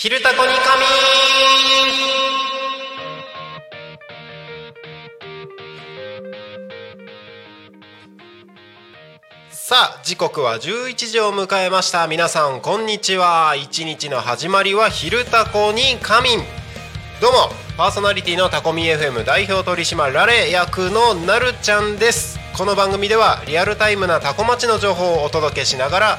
昼タコに仮眠さあ時刻は11時を迎えました。皆さんこんにちは。一日の始まりは昼タコに仮眠どうもパーソナリティのタコミ FM 代表取締られ役のなるちゃんです。この番組ではリアルタイムなタコ町の情報をお届けしながら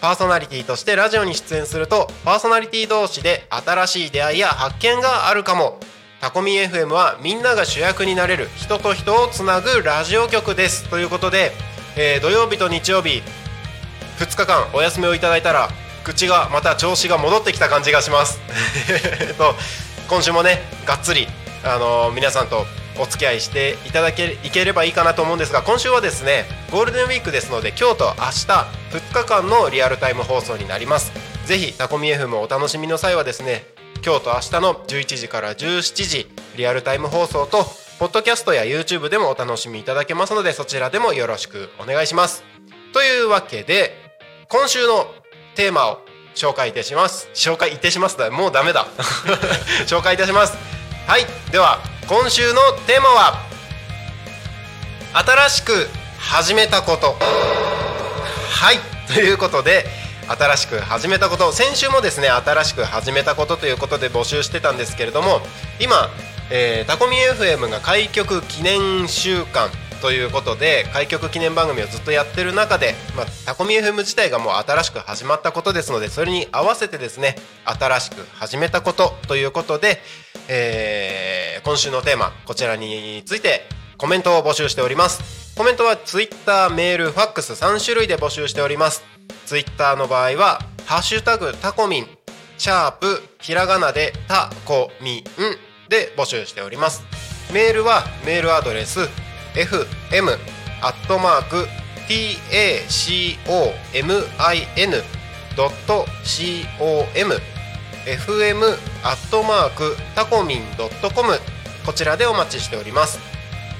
パーソナリティとしてラジオに出演するとパーソナリティ同士で新しい出会いや発見があるかも。タコミ FM はみんなが主役になれる人と人をつなぐラジオ局です。ということで、えー、土曜日と日曜日2日間お休みをいただいたら口がまた調子が戻ってきた感じがします。と今週もねがっつり、あのー、皆さんとお付き合いしていただけいければいいかなと思うんですが今週はですねゴールデンウィークですので今日と明日2日間のリアルタイム放送になります。ぜひタコミ FM お楽しみの際はですね今日と明日の11時から17時リアルタイム放送とポッドキャストや YouTube でもお楽しみいただけますのでそちらでもよろしくお願いします。というわけで今週のテーマを紹介いたします。紹介いたしますだ。もうダメだ。紹介いたします。はい。では今週のテーマは新しく始めたこと。はいということで新しく始めたこと。先週もですね新しく始めたことということで募集してたんですけれども今、えー、タコミ FM が開局記念週間ということで開局記念番組をずっとやってる中で、まあ、タコミ FM 自体がもう新しく始まったことですのでそれに合わせてですね新しく始めたことということで、えー、今週のテーマこちらについてコメントを募集しております。コメントは Twitter メールファックス3種類で募集しております。ツイッターの場合は「ハッシュタグタコミン」シャープひらがなでタコミンで募集しております。メールはメールアドレス fm アットマーク tacomin ドット com fm アットマークタコミンドットコム。こちらでお待ちしております。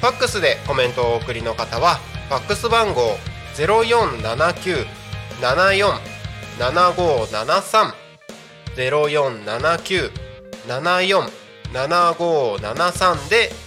ファックスでコメントをお送りの方はファックス番号0479 747573 0479-747573で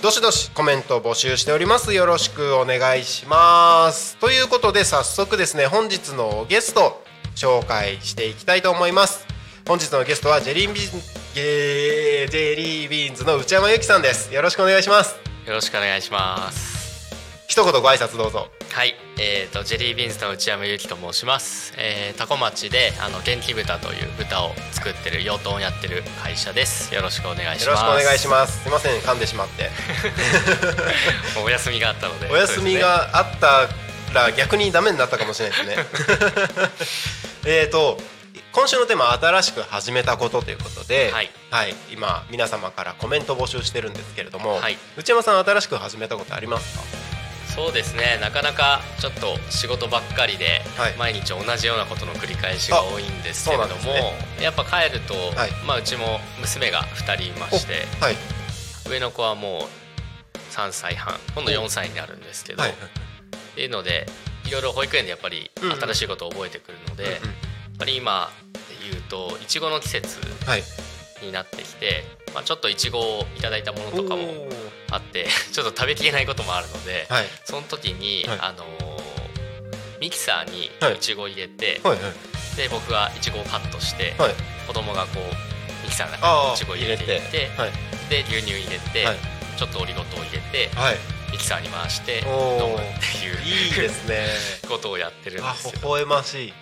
どしどしコメント募集しております。よろしくお願いします。ということで早速ですね本日のゲスト紹介していきたいと思います。本日のゲストはジェリービーンジェリービーンズの内山由紀さんです。よろしくお願いします。よろしくお願いします。一言ご挨拶どうぞ。はい、えーと、ジェリービーンズの内山由紀と申します、えー、タコ町であの元気豚という豚を作ってる養豚をやってる会社です。よろしくお願いします。よろしくお願いします。すいません噛んでしまって。お休みがあったので。お休みがあったら逆にダメになったかもしれないですね。えっと今週のテーマは新しく始めたことということで、はい、はい、今皆様からコメント募集してるんですけれども、はい、内山さん新しく始めたことありますか？そうですね。なかなかちょっと仕事ばっかりで、毎日同じようなことの繰り返しが多いんですけれども、ね、やっぱ帰ると、はい、まあ、うちも娘が2人いまして、はい、上の子はもう3歳半今度4歳になるんですけど、はい、っていうのでいろいろ保育園でやっぱり新しいことを覚えてくるので、うんうん、やっぱり今で言うといちごの季節になってきて、まあ、ちょっといちごをいただいたものとかもあって ちょっと食べきれないこともあるので、はい、その時に、はい、あのー、ミキサーにい。ちごを入れて、はい、で僕がいちごをカットして、はい、子供がこうミキサーの中にいちごを入れていてで牛乳入れて、ちょっとオリゴ糖を入れて、ミキサーに回して飲むっていういいですね。ことをやってるんですよ。微笑ましい。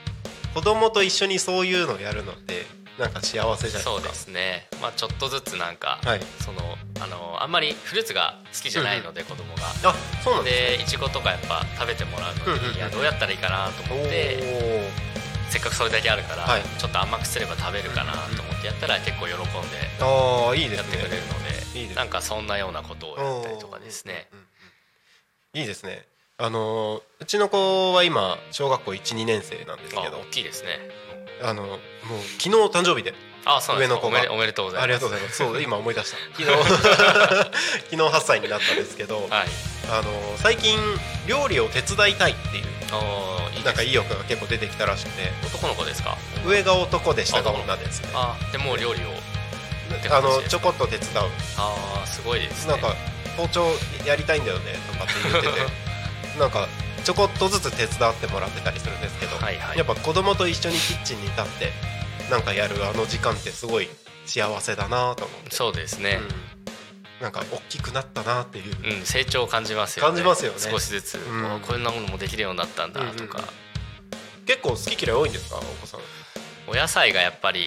子供と一緒にそういうのをやるのってなんか幸せじゃないですか。そうですね。まあちょっとずつなんか、はい、そのあのあんまりフルーツが好きじゃないので、子供が。あそうなんでいちごとかやっぱ食べてもらうのに、いやどうやったらいいかなと思ってせっかくそれだけあるから、はい、ちょっと甘くすれば食べるかなと思ってやったら結構喜んでやってくれるのでいいで、ね、なんかそんなようなことをやったりとかですね。いいですねあのうちの子は今小学校12年生なんですけど大きいですね。あのもう昨日誕生日であそう上の子が。おめでとうございます。ありがとうございます。そう今思い出した。昨日。昨日8歳になったんですけど、はい、あの最近料理を手伝いたいっていうなんか意欲が結構出てきたらしくて男の子ですか？上が男で下が女ですね。あでも料理をあのちょこっと手伝う。ああすごいです、ね、なんか包丁やりたいんだよねとかって言ってて なんかちょこっとずつ手伝ってもらってたりするんですけど、はいはい、やっぱ子供と一緒にキッチンに立ってなんかやるあの時間ってすごい幸せだなと思って。そうですね、うん、なんか大きくなったなっていう、うん、成長を感じますよね。感じますよね。少しずつ、うん、こんなものもできるようになったんだとか、うん。うん、結構好き嫌い多いんですかお子さん。お野菜がやっぱり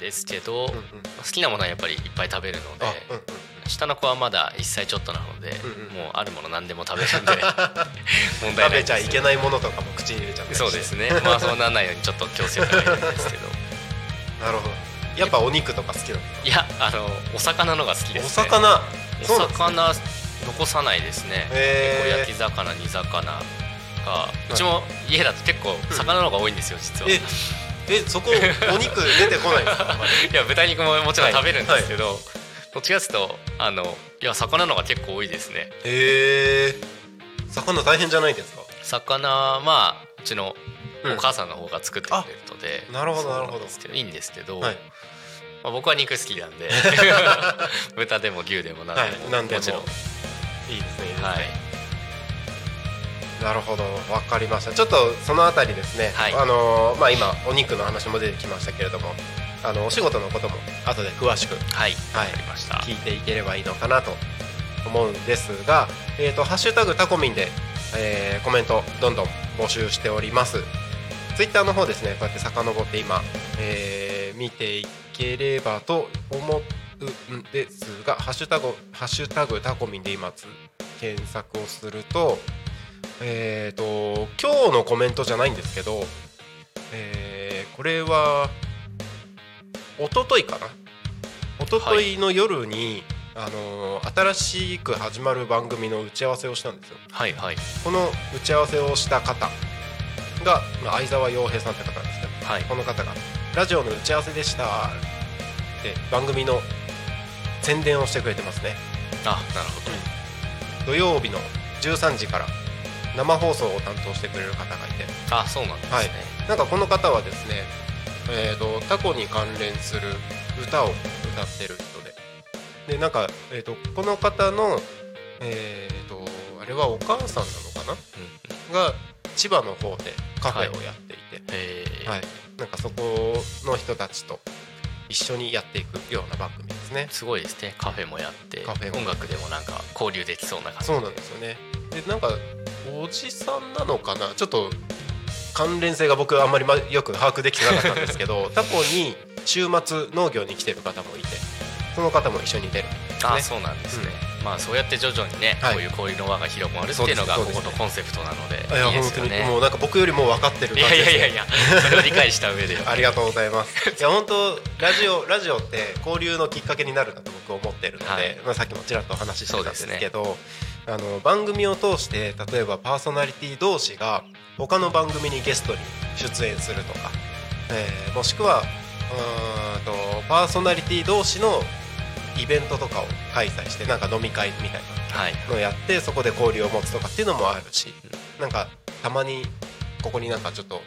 ですけど、うんうん、好きなものはやっぱりいっぱい食べるので、うんうん、下の子はまだ1歳ちょっとなので、うんうん、もうあるもの何でも食べるんで 問題ない食べちゃいけないものとかも口に入れちゃって。そうですね。まあそうならないようにちょっと強制がいるんですけど。なるほど。やっぱお肉とか好きなの？いやあのお魚のが好きです、ね、お魚？お魚残さないですね。結構焼き魚煮魚が。うちも家だと結構魚の方が多いんですよ実は、えそこお肉出てこないですかいや豚肉ももちろん食べるんですけど、はい。はいどっちかというとあのいや魚のが結構多いですね。へえ魚大変じゃないですか？魚まあうちのお母さんの方が作ってくれるので、うん、なるほどなるほど。いいんですけど、はい、まあ、僕は肉好きなんで 豚でも牛でも何でも,、はい、何でも。もちろん。いいですねいいですね、はい。なるほど分かりました。ちょっとそのあたりですね、はい、あのー、まあ、今お肉の話も出てきましたけれどもあのお仕事のことも後で詳しく、はい、はい、聞いていければいいのかなと思うんですが「えーと、ハッシュタグタコミンで」えー、コメントどんどん募集しております。ツイッターの方ですねこうやって遡って今、えー、見ていければと思うんですが「ハッシュタグハッシュタグタコミン」で今検索をするとえっ、ー、と今日のコメントじゃないんですけど、えー、これは一昨日かな？一昨日の夜に、はい、あの新しく始まる番組の打ち合わせをしたんですよ。はいはい、この打ち合わせをした方が、まあ、相沢洋平さんって方なんですけど、はい、この方が「ラジオの打ち合わせでした」って番組の宣伝をしてくれてますね。あなるほど、土曜日の13時から生放送を担当してくれる方がいて。あそうなんですね、はい、なんかこの方はですねえーと、タコに関連する歌を歌ってる人で。でなんか、えーと、この方の、えーと、あれはお母さんなのかな、うん、が千葉の方でカフェをやっていて、はい、はい、なんかそこの人たちと一緒にやっていくような番組ですね。すごいですね。カフェもやってカフェ音楽でもなんか交流できそうな感じそうなんですよね。でなんかおじさんなのかな？ちょっと関連性が僕あんまりよく把握できてなかったんですけど タコに週末農業に来てる方もいてその方も一緒に出る、ね、あそうなんですね、うん、まあそうやって徐々にね、はい、こういう交流の輪が広まるっていうのがここのコンセプトなのでいや本当にもうなんか僕よりも分かってる感じですいやいやいや それを理解した上で。ありがとうございます。いや本当ラジオラジオって交流のきっかけになるなと僕思ってるので、はい、まあさっきもちらっとお話ししてたんですけどあの番組を通して例えばパーソナリティ同士が他の番組にゲストに出演するとか、えー、もしくはうんとパーソナリティ同士のイベントとかを開催してなんか飲み会みたいなのをやって、はい、そこで交流を持つとかっていうのもあるし、うん、なんかたまにここになんかちょっと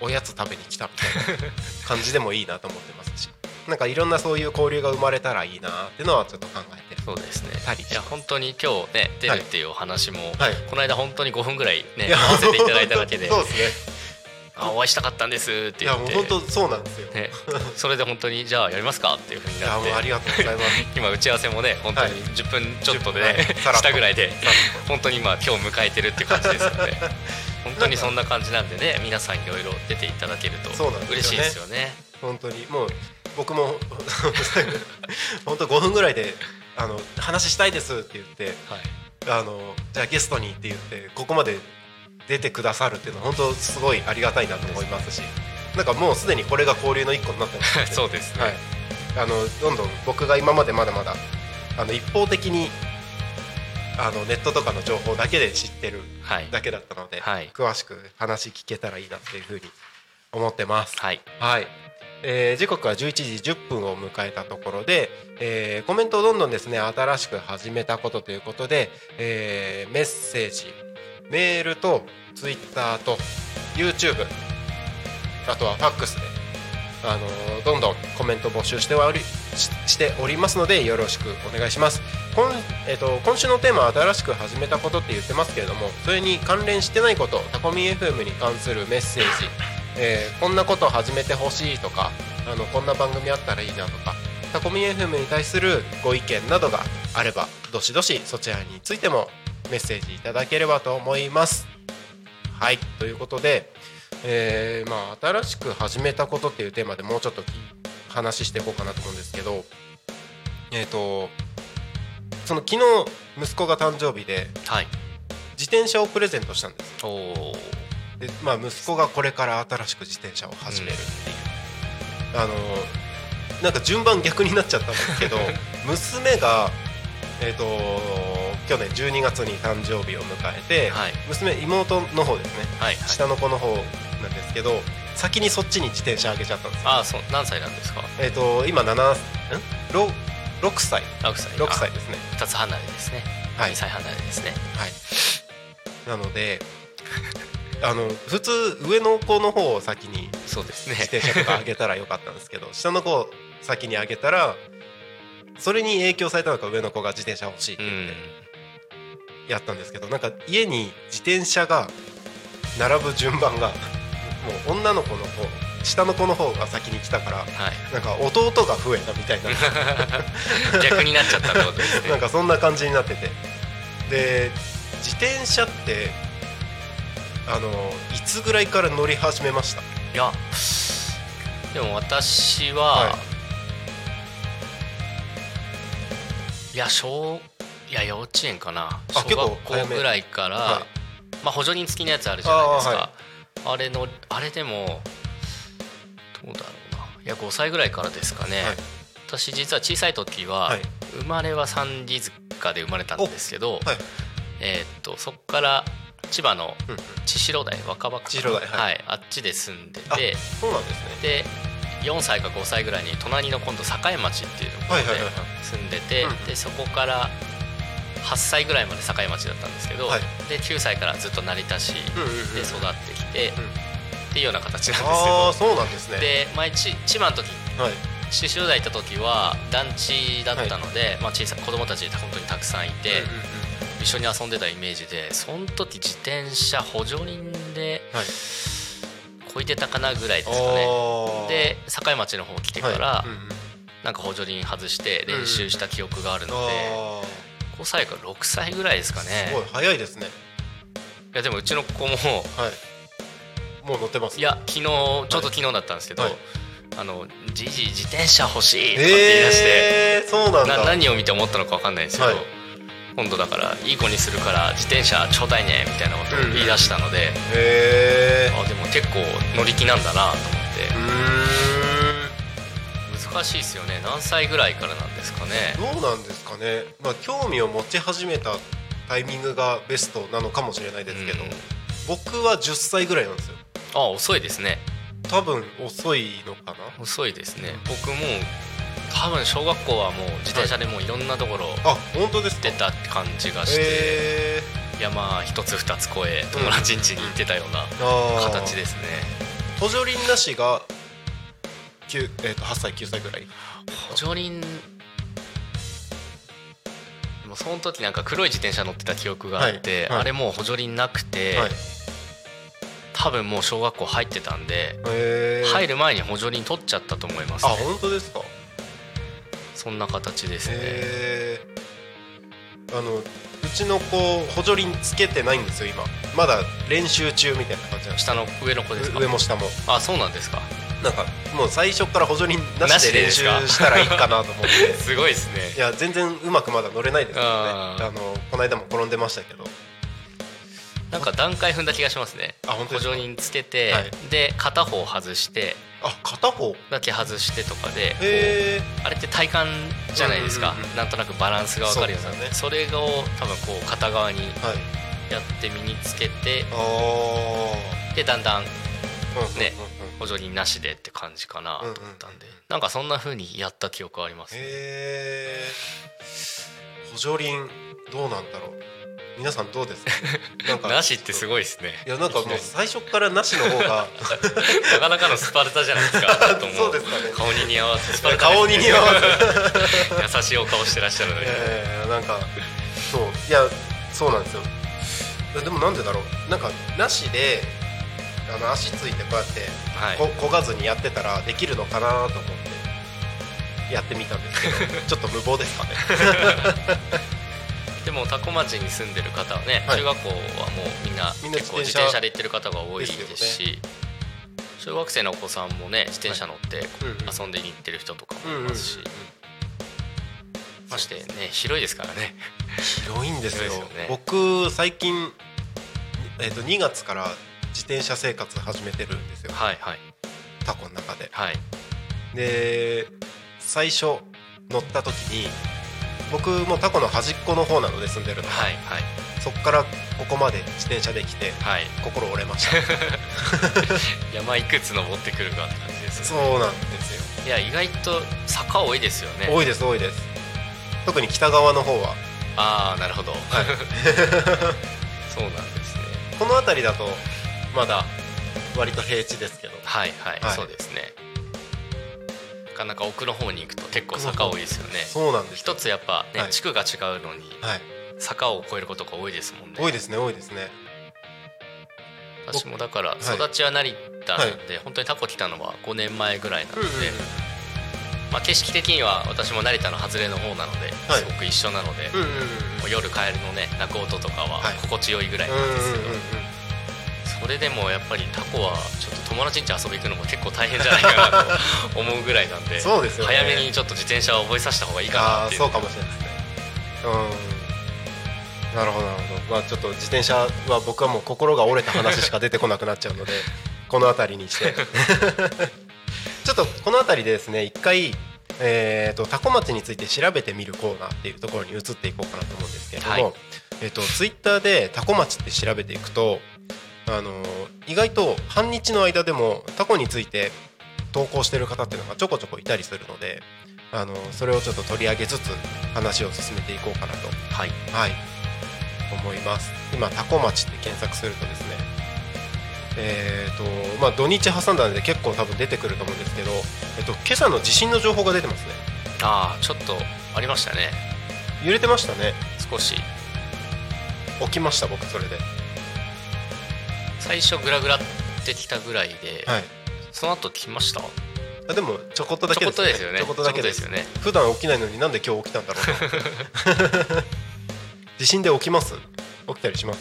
おやつ食べに来たみたいな感じでもいいなと思ってますしなんかいろんなそういう交流が生まれたらいいなっていうのはちょっと考えてそうですね。いや本当に今日ね出るっていうお話も、はい、この間本当に5分ぐらいね合わせていただいただけで。そうですね。あお会いしたかったんですって言って。いやもう本当そうなんですよ、ね、それで本当にじゃあやりますかっていうふうになって。ありがとうございます。今打ち合わせもね本当に10分ちょっとでね、はい、したぐらいで本当に今今日迎えてるっていう感じですので 本当にそんな感じなんでね皆さんいろいろ出ていただけると嬉しいですよね。本当に。もう僕も 本当5分ぐらいであの話したいですって言って、はい、あのじゃあゲストにって言ってここまで出てくださるっていうのは本当すごいありがたいなと思いますしなんかもうすでにこれが交流の一個になってます そうですね、はい、あのどんどん僕が今までまだまだあの一方的にあのネットとかの情報だけで知ってるだけだったので、はい、詳しく話聞けたらいいなっていうふうに思ってます。はい、はい。えー、時刻は11時10分を迎えたところで、えー、コメントをどんどんですね新しく始めたことということで、えー、メッセージメールとツイッターと YouTube あとはファックスで、あのー、どんどんコメント募集しておりしておりますのでよろしくお願いします。今,、えーと、今週のテーマは新しく始めたことって言ってますけれどもそれに関連してないことタコミ FM に関するメッセージ、えー、こんなこと始めてほしいとかあのこんな番組あったらいいなとかタコミ FM に対するご意見などがあればどしどしそちらについてもメッセージいただければと思います。はいということで、えー、まあ、新しく始めたことっていうテーマでもうちょっと話していこうかなと思うんですけどえっ、ー、とその昨日息子が誕生日で、はい、自転車をプレゼントしたんですで、まあ、息子がこれから新しく自転車を始めるっていう、うん、あのなんか順番逆になっちゃったんですけど 娘がえーと去年12月に誕生日を迎えて、はい、娘妹の方ですね、はいはい、下の子の方なんですけど先にそっちに自転車あげちゃったんですああそう。何歳なんですか？えっ、ー、と今7ん？6, 6歳。6歳6歳ですね。2つ離れですね、はい、2歳離れですね。はい。なので あの普通上の子の方を先にそうですね。自転車とかあげたらよかったんですけど 下の子を先にあげたらそれに影響されたのか上の子が自転車欲しいって言って、やったんですけどなんか家に自転車が並ぶ順番がもう女の子の方下の子の方が先に来たから、はい、なんか弟が増えたみたいな。逆になっちゃったってことですね。なんかそんな感じになってて。で自転車ってあのいつぐらいから乗り始めました？いやでも私は、はい、いや小いや幼稚園かな。小学校ぐらいから、はい、まあ、補助輪付きのやつあるじゃないですか。あはい、あれのあれでもどうだろうな。いや5歳ぐらいからですかね、はい、私実は小さい時は、生まれは三里塚で生まれたんですけど、えー、っとそこから千葉の千代台若葉区、はい、あっちで住んでて。そうなんですね。で4歳か5歳ぐらいに隣の今度栄町っていうところで住んでて、でそこから8歳ぐらいまで境町だったんですけど、はい、で9歳からずっと成田市で育ってきて、っていうような形なんですよ。そうなんですね。で前ち千葉の時はい。獅子台行った時は団地だったので、はい、まあ、小さい子供たち本当にたくさんいて、うんうんうん、一緒に遊んでたイメージでその時自転車補助輪で、はい、こいてたかなぐらいですかね。で境町の方来てから、はい。うんうん、なんか補助輪外して練習した記憶があるので、うん5歳か6歳ぐらいですかね。すごい。早いですね。いやでもうちの子も、はい、もう乗ってます？いや昨日ちょうど昨日だったんですけど、はい、あのじじ自転車欲しいとかって言い出して、えー、そうなんだ。何を見て思ったのか分かんないんですけど、はい、今度だからいい子にするから自転車ちょうだいねみたいなことを言い出したので、うん、あでも結構乗り気なんだなと思って。難しいですよね。何歳ぐらいからなんですかね。どうなんですかね、まあ、興味を持ち始めたタイミングがベストなのかもしれないですけど、うん、僕は10歳ぐらいなんですよ。あ遅いですね。多分遅いのかな。遅いですね。僕も多分小学校はもう自転車でもういろんなところ、あ本当です出た感じがして、山一つ二つ越え友達ん家に行ってたような形ですね、補助輪なしが9、えー、と8歳9歳ぐらい？補助輪もうその時なんか黒い自転車乗ってた記憶があって、はい。はい、あれもう補助輪なくて、はい、多分もう小学校入ってたんで入る前に補助輪取っちゃったと思います、ね、あ本当ですか？そんな形ですね。あのうちの子補助輪つけてないんですよ今。まだ練習中みたいな感じなん下の上の子ですか？上も下も。あそうなんですか。なんかもう最初から補助輪なしで練習したらいいかなと思って。すごいですね。いや全然うまくまだ乗れないですけどね。あのこの間も転んでましたけどなんか段階踏んだ気がしますね。補助輪つけて、はい、で片方外してあ片方？だけ外してとかであれって体感じゃないですか、うんうんうん、なんとなくバランスが分かるような。そ,、ね、それを多分こう片側にやって身につけて、はい、でだんだんね、補助輪なしでって感じかなと思ったんで、うんうん、なんかそんなふうにやった記憶あります、ね、補助輪どうなんだろう？皆さんどうですか？なんかなしってすごいですね。いやなんかもう最初からなしの方が なかなかのスパルタじゃないですか そうですかね。顔に似合わせスパルタ、ね、顔に似合わせ優しいお顔してらっしゃるのに、えー、なんかそういやそうなんですよ。でもなんでだろう。なんかなしであの足ついてこうやって、はい、こ焦がずにやってたらできるのかなと思ってやってみたんですけどちょっと無謀ですかねでも多古町に住んでる方はね、はい、中学校はもうみんな結構自転車で行ってる方が多いですし、小学生のお子さんもね自転車乗って遊んでに行ってる人とかもいますし、ましてね広いですからね。広いんですよ。ね、僕最近、えー、と2月から自転車生活始めてるんですよ。はいはい。タコの中で、はい、で最初乗った時に僕もタコの端っこの方なので住んでるの。はいはい、そこからここまで自転車で来て、はい、心折れました。山いくつ登ってくるかって感じです、ね、そうなんですよ。いや意外と坂多いですよね。多いです多いです。特に北側の方は。ああなるほど、はい、そうなんですね。この辺りだとまだ割と平地ですけど。はいはい、はい、そうですね。なかなか奥の方に行くと結構坂多いですよね。そうなんです一つやっぱね、はい、地区が違うのに、坂を越えることが多いですもんね。多いですね多いですね。私もだから育ちは成田なんで、はい、本当にタコ来たのは5年前ぐらいなので、まあ、景色的には私も成田の外れの方なので、すごく一緒なので、夜帰るのね泣く音とかは心地よいぐらいなんですけど、それでもやっぱりタコはちょっと友達ん家遊び行くのも結構大変じゃないかなと思うぐらいなんでそうですよ、ね、早めにちょっと自転車を覚えさせた方がいいかなっていう。そうかもしれないですね。うん。なるほどなるほど、まあ、ちょっと自転車は僕はもう心が折れた話しか出てこなくなっちゃうので この辺りにして。ちょっとこの辺りでですね一回えーと、タコ町について調べてみるコーナーっていうところに移っていこうかなと思うんですけれども、はい、えーと、ツイッターでタコ町って調べていくとあの意外と半日の間でもタコについて投稿してる方っていうのがちょこちょこいたりするのであのそれをちょっと取り上げつつ話を進めていこうかなと、はい。はい、思います。今タコ町って検索するとですね。えーとまあ、土日挟んだので結構多分出てくると思うんですけど、えっと、今朝の地震の情報が出てますね。ああちょっとありましたね。揺れてましたね。少し。起きました僕それで最初グラグラってきたぐらいで、はい、その後来ました？あでもちょこっとだけですよね。ちょこっとだけです。よね。普段起きないのになんで今日起きたんだろう地震 で起きます？起きたりします？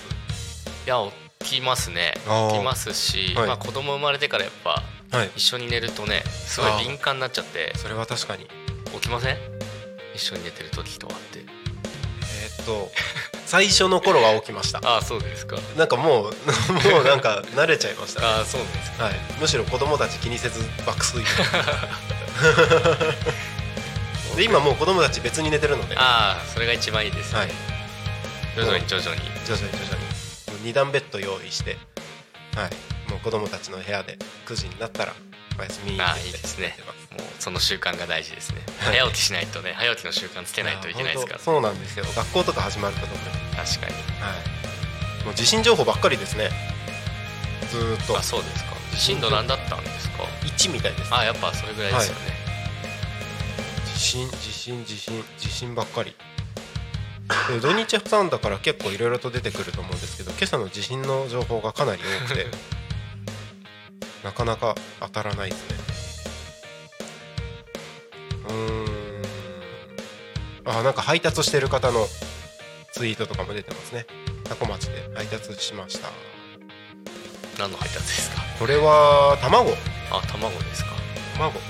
いや起きますね。起きますし、はい、まあ、子供生まれてからやっぱ、はい、一緒に寝るとねすごい敏感になっちゃってそれは確かに。起きません？一緒に寝てる時とかって。えー、っと最初の頃は起きました。あそうですか。なんかもう もうなんか慣れちゃいました、ね、あそうですか、はい、むしろ子供たち気にせず爆睡。で今もう子供たち別に寝てるので。ああそれが一番いいですね、はい、徐々に徐々に。徐々に徐々に。2段ベッド用意して。はい。もう子供たちの部屋で9時になったらお休みあいいですね。もうその習慣が大事ですね、はい、早起きしないとね早起きの習慣つけないといけないですから。そうなんですよ。学校とか始まると特に。確かに。はい。もう地震情報ばっかりですね。ずっと。あそうですか。震度何だったんですか？1みたいです、ね、あやっぱそれぐらいですよね、はい、地震地震地震地震ばっかり。土日挟んだから結構いろいろと出てくると思うんですけど今朝の地震の情報がかなり多くて なかなか当たらないですね。うん。あなんか配達してる方のツイートとかも出てますね。多古町で配達しました。何の配達ですか？これは卵。あ卵ですか。卵、ま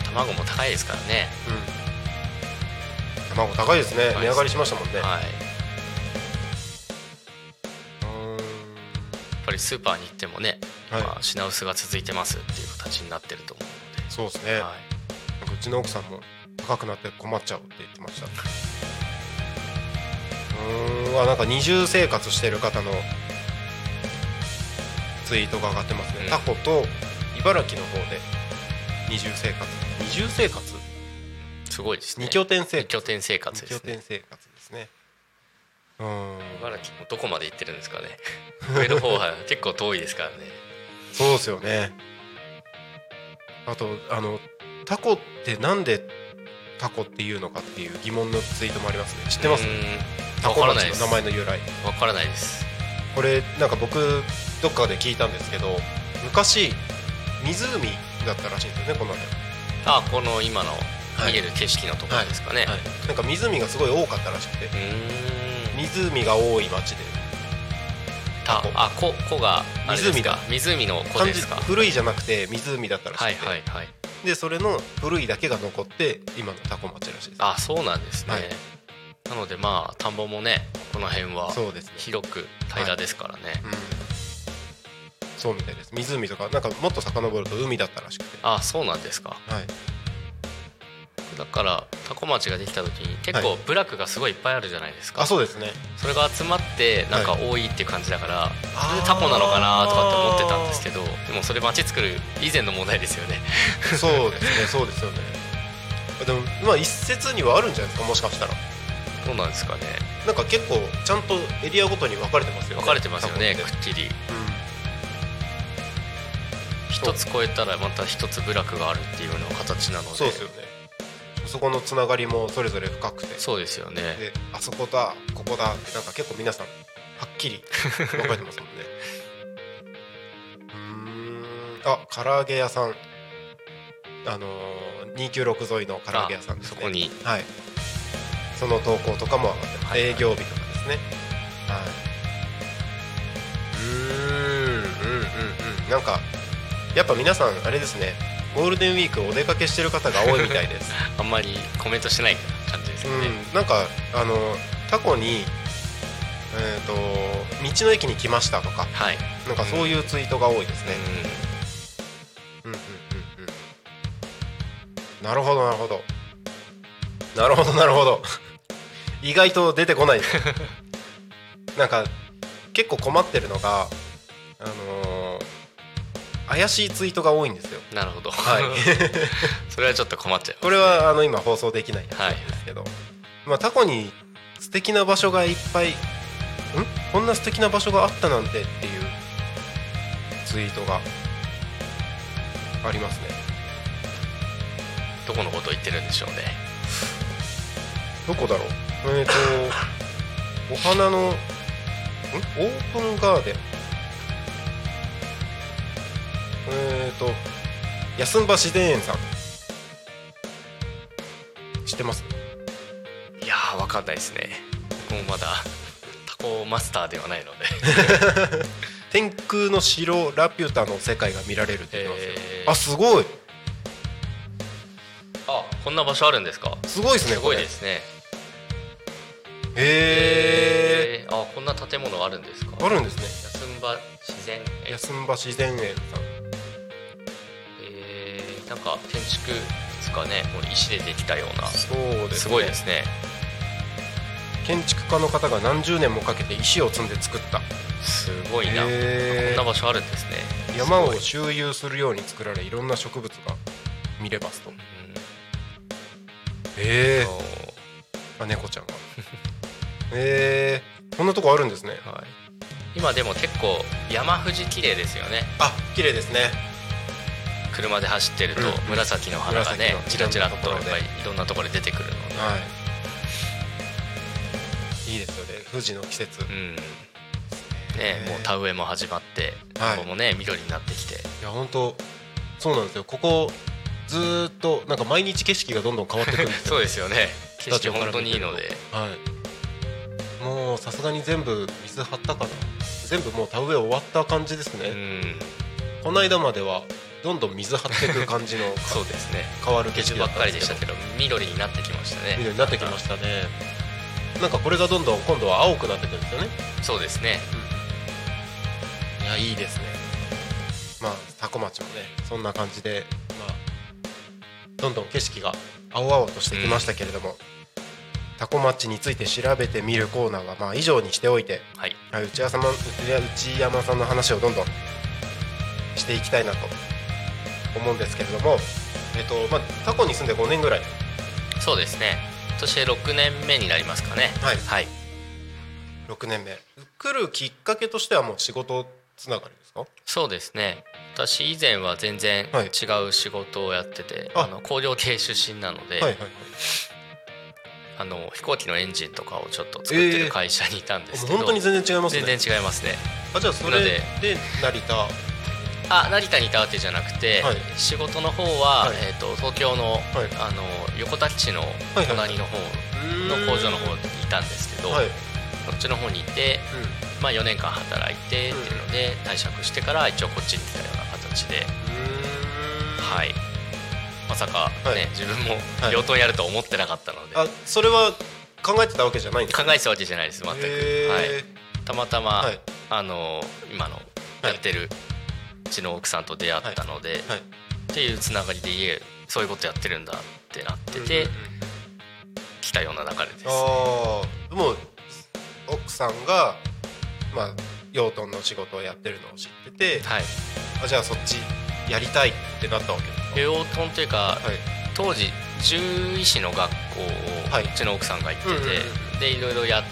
あ、卵も高いですからね。うん。卵高いですね。値上がりしましたもんね、はいスーパーに行ってもね、はい、まあ、品薄が続いてますっていう形になってると思うので。そうですね、はい、うちの奥さんも高くなって困っちゃうって言ってました。うん。はなんか二重生活してる方のツイートが上がってますね、うん、タコと茨城の方で。二重生活。二重生活？すごいですね。二拠点生活。拠点生活ですね。拠点生活ですね。うん茨城もどこまで行ってるんですかね。上の方は結構遠いですからね。そうですよね。あとあのタコってなんでタコっていうのかっていう疑問のツイートもありますね。知ってます？タコ町の名前の由来。わからないです。これなんか僕どっかで聞いたんですけど昔湖だったらしいんですよねこの辺。あこの今の見える景色のところですかね、はい。はい。はい、なんか湖がすごい多かったらしくて湖が多い町で。ああここが湖だ。湖の子ですか？古いじゃなくて湖だったらしくて、はいはいはい、でそれの古いだけが残って今のタコ町らしいです。あそうなんですね、はい、なのでまあ田んぼもねこの辺は広く平らですからね、はい。うん、そうみたいです。湖とかなんかもっと遡ると海だったらしくて。あそうなんですか。はいだから多古町ができた時に結構部落がすごいいっぱいあるじゃないですか、あそうですね。それが集まってなんか多いっていう感じだから、それでタコなのかなとかって思ってたんですけどでもそれ町作る以前の問題ですよね。そうですね そうですよね。でもまあ一説にはあるんじゃないですかもしかしたら。どうなんですかね。なんか結構ちゃんとエリアごとに分かれてますよね分かれてますよねくっきり、うん、一つ超えたらまた一つ部落があるっていうような形なので。そうですよねそこのつながりもそれぞれ深くて。そうですよね。であそこだここだってなんか結構皆さんはっきり分かれてますもんね。うん。あ唐揚げ屋さん。あのー、296沿いの唐揚げ屋さんですね。そこに。はい。その投稿とかも上がってます、はいはい、営業日とかですね。はい。うんうんうんうん。なんかやっぱ皆さんあれですねゴールデンウィークお出かけしてる方が多いみたいです。あんまりコメントしてない感じですね、うん、なんかあのタコにえーと、道の駅に来ましたとか、はい、なんかそういうツイートが多いですね、うん、うんうんうんうん。なるほどなるほど。なるほどなるほど。意外と出てこない。なんか結構困ってるのがあのー怪しいツイートが多いんですよ。なるほど、はい、それはちょっと困っちゃう、ね、これはあの今放送できないんですけど、はい、まあ、タコに素敵な場所がいっぱいん？こんな素敵な場所があったなんてっていうツイートがありますね。どこのことを言ってるんでしょうね。どこだろう？えっ、ー、とお花のん？オープンガーデンえっ、ー、と安んば自然園さん。知ってます？いやー分かんないですね。もうまだタコマスターではないので。天空の城ラピュタの世界が見られるって言ってますよ、えー、あすごい。あこんな場所あるんですか？すごいですねすごいですね。へえー、あこんな建物あるんですか？あるんですね。安んば自然園。安んば自然園さんなんか建築ですかね。もう石でできたような。そうです、ね、すごいですね。建築家の方が何十年もかけて石を積んで作った。すごいな。こんな場所あるんですね。山を周遊するように作られいろんな植物が見れますと、うん、ええー、あ猫ちゃんが。ええー、こんなとこあるんですね、はい、今でも結構山富士綺麗ですよね。あ綺麗ですね車で走ってると紫の花がねちらちらっとやっぱりいろんなところで出てくるので、はい、いいですよね富士の季節、うん、ねもう田植えも始まってここもね緑になってきて。いや本当そうなんですよ。ここずっとなんか毎日景色がどんどん変わってくるんですよ。そうですよね。景色本当にいいので、はい、もうさすがに全部水張ったかな。全部もう田植え終わった感じですね、うん、この間まではどんどん水張っていく感じの そうですね。変わる景色ばっかりでしたけど緑になってきましたね。緑になってきましたね。なんかこれがどんどん今度は青くなってくるんですよね。そうですね、うん、いやいいですね。まあ多古町もねそんな感じでまあどんどん景色が青々としてきましたけれども、うん、タコ町について調べてみるコーナーはまあ以上にしておいて、はい、内山さんの話をどんどんしていきたいなと思うんですけれども、えっとまあ、タコに住んで5年ぐらい。そうですね。今年6年目になりますかね。はい、はい、6年目。来るきっかけとしてはもう仕事つながりですか？そうですね。私以前は全然違う仕事をやってて、はい、あの工業系出身なので、はいはいはい、あの飛行機のエンジンとかをちょっと作ってる会社にいたんですけど、えー、本当に全然違いますね。全然違いますね。あじゃあそれで成田あ成田にいたわけじゃなくて、はい、仕事の方は、はい、えーと、東京の,、あの横田基地の隣の方の工場の方にいたんですけど、はい、そっちの方にいて、うん、まあ、4年間働いてっていうので、退職してから一応こっちに来たような形ではい。まさかね、自分も養豚やると思ってなかったので、あそれは考えてたわけじゃないんですか？考えてたわけじゃないです全く、はい、たまたま、あの今のやってる、うちの奥さんと出会ったので、はい。はい、っていうつながりで家そういうことやってるんだってなってて、うんうん、来たような流れです、ね、あもう奥さんがまあ養豚の仕事をやってるのを知ってて、はい、あじゃあそっちやりたいってなったわけですか？養豚というか、はい、当時獣医師の学校をうちの奥さんが行ってて、うんうんうん、でいろいろやっ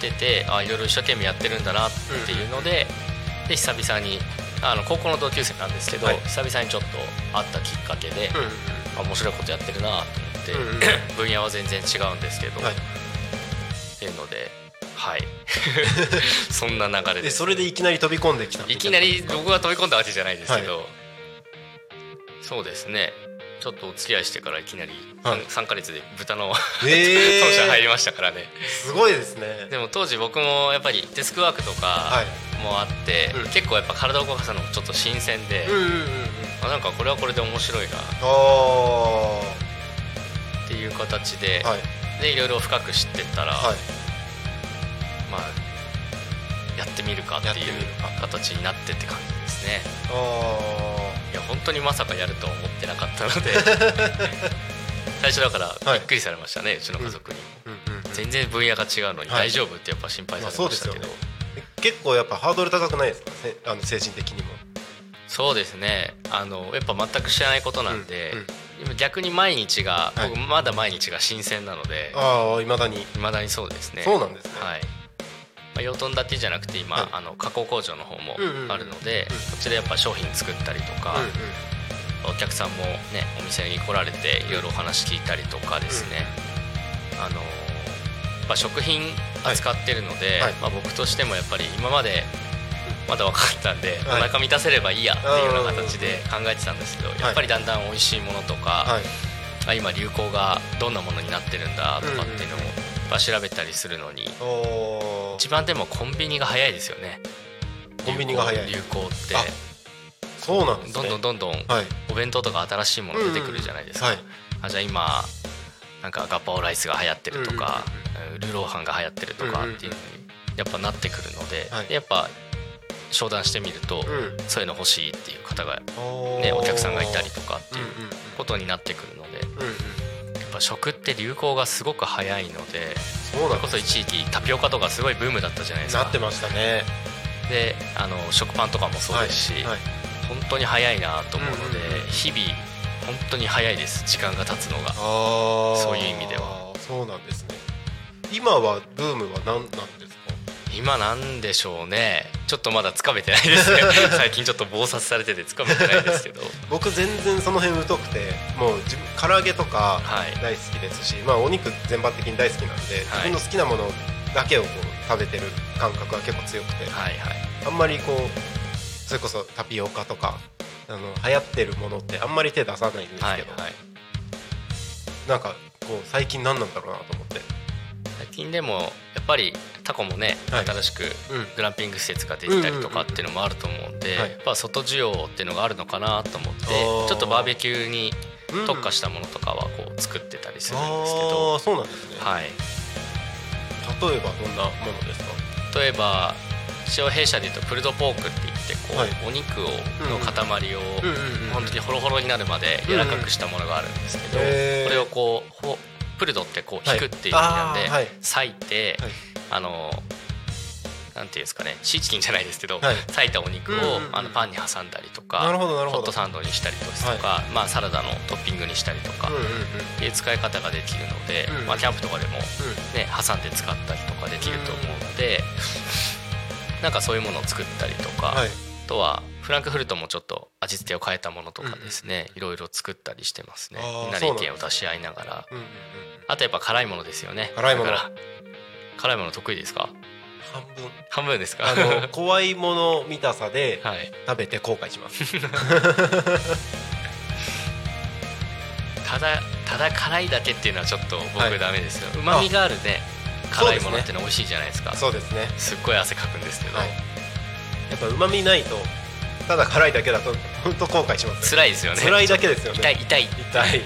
ててあいろいろ一生懸命やってるんだなっていうのでうんうん、で久々にあの高校の同級生なんですけど、はい、久々にちょっと会ったきっかけで、うんうん、面白いことやってるなと思って、うんうん、分野は全然違うんですけど、はい、っていうのではい。そんな流れで、それでいきなり飛び込んできたいきなり僕が飛び込んだわけじゃないですけど、はい、そうですねちょっとお付き合いしてからいきなり 3,、はい、3ヶ月で豚のえー、当社入りましたからね。すごいですね。でも当時僕もやっぱりデスクワークとかもあって、はいうん、結構やっぱ体を動かすのもちょっと新鮮で、うんうんうん、あなんかこれはこれで面白いなっていう形で、はい、でいろいろ深く知ってったら、はい、まあやってみるかっていう形になってって感じですね。いや本当にまさかやるとは思ってなかったので 最初だからびっくりされましたね、はい、うちの家族に。も、うんうんうん、全然分野が違うのに大丈夫ってやっぱ心配されましたけど、まあね、結構やっぱハードル高くないですかあの精神的にも。そうですね。あのやっぱ全く知らないことなんで、うんうん逆に毎日が、はい、僕まだ毎日が新鮮なのでああいまだに。いまだにそうですね。そうなんですね。はいまあ、養豚だけじゃなくて今、はい、あの加工工場の方もあるので、うんうん、こっちでやっぱ商品作ったりとか、うんうん、お客さんもねお店に来られていろいろお話聞いたりとかですね、うん、あのまあ、食品扱ってるので、はい、まあ、僕としてもやっぱり今までまだ分かったんで、はい、お腹満たせればいいやっていうような形で考えてたんですけど、やっぱりだんだん美味しいものとか、はい、今流行がどんなものになってるんだとかっていうのをぱ調べたりするのに一番でもコンビニが早いですよね。コンビニが早い。流行って。そうなんです、ね、どんどんどんどんお弁当とか新しいもの出てくるじゃないですか、はい、あじゃあ今なんかガパオライスが流行ってるとか、ルーローハンが流行ってるとかっていうのにやっぱなってくるので、はい、やっぱ商談してみると、そういうの欲しいっていう方が、ね、お客さんがいたりとかっていうことになってくるので、ぱ食って流行がすごく早いのでそれこそ一時期タピオカとかすごいブームだったじゃないですか。なってましたね。であの食パンとかもそうですし、はいはい、本当に早いなと思うので、うんうん、日々本当に早いです時間が経つのが。そういう意味では。そうなんですね。今はブームは何なんですか今なんでしょうね。ちょっとまだつかめてないですね 最近ちょっと暴殺されててつかめてないですけど。僕全然その辺疎くてもう自分唐揚げとか大好きですし、はい、まあお肉全般的に大好きなんで、自分の好きなものだけをこう食べてる感覚は結構強くて、はいはい、あんまりこうそれこそタピオカとかあの流行ってるものってあんまり手出さないんですけど、はいはい、なんかこう最近何なんだろうなと思って最近でもやっぱりタコもね、はい、新しくグランピング施設ができたりとかっていうのもあると思うんで、やっぱ外需要っていうのがあるのかなと思ってちょっとバーベキューに特化したものとかはこう作ってたりするんですけど、あそうなんですね、はい、例えばどんなものですか？例えば一応弊社でいうと pulled pork って言ってこう、はい、お肉をの塊を本当にホロホロになるまで柔らかくしたものがあるんですけど、これをこう pulled ってこう引くっていう意味なんで、裂いて、あのなんていうんですかねシーチキンじゃないですけど、はい、裂いたお肉を、あのパンに挟んだりとかホットサンドにしたりとか、まあ、サラダのトッピングにしたりとか、っていう使い方ができるので、まあ、キャンプとかでも、ね挟んで使ったりとかできると思うので、なんかそういうものを作ったりとか、あとはフランクフルトもちょっと味付けを変えたものとかですね、いろいろ作ったりしてますね。みんなで意見を出し合いながら、あとやっぱ辛いものですよね。辛いもの。辛いもの得意ですか？半分。半分ですか？あの怖いもの見たさで食べて後悔します、ただただ辛いだけっていうのはちょっと僕ダメですよ。うまみがあるね。辛いものっての美味しいじゃないですか。そうですね。すっごい汗かくんですけど、はい、やっぱうまみないとただ辛いだけだと本当後悔します、辛いですよね。辛いだけですよね。痛い痛い。痛い。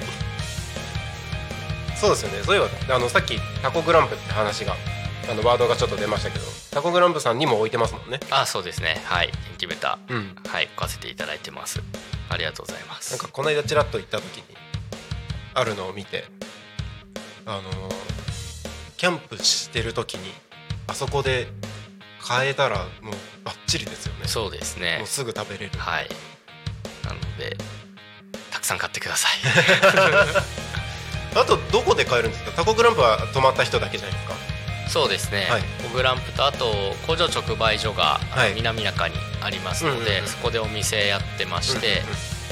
そうですよね。そういえばあのさっきタコグランプって話があのワードがちょっと出ましたけどタコグランプさんにも置いてますもんね。あそうですね。はい。元気豚、うん、はい。置かせていただいてます。ありがとうございます。なんかこの間ちらっと行った時にあるのを見てあのキャンプしてる時にあそこで買えたらもうバッチリですよね。そうですね。もうすぐ食べれる。はい。なのでたくさん買ってください。あとどこで買えるんですか？タコグランプは泊まった人だけじゃないですか？そうですね、はい、オグランプとあと工場直売所が南中にありますので、そこでお店やってまして、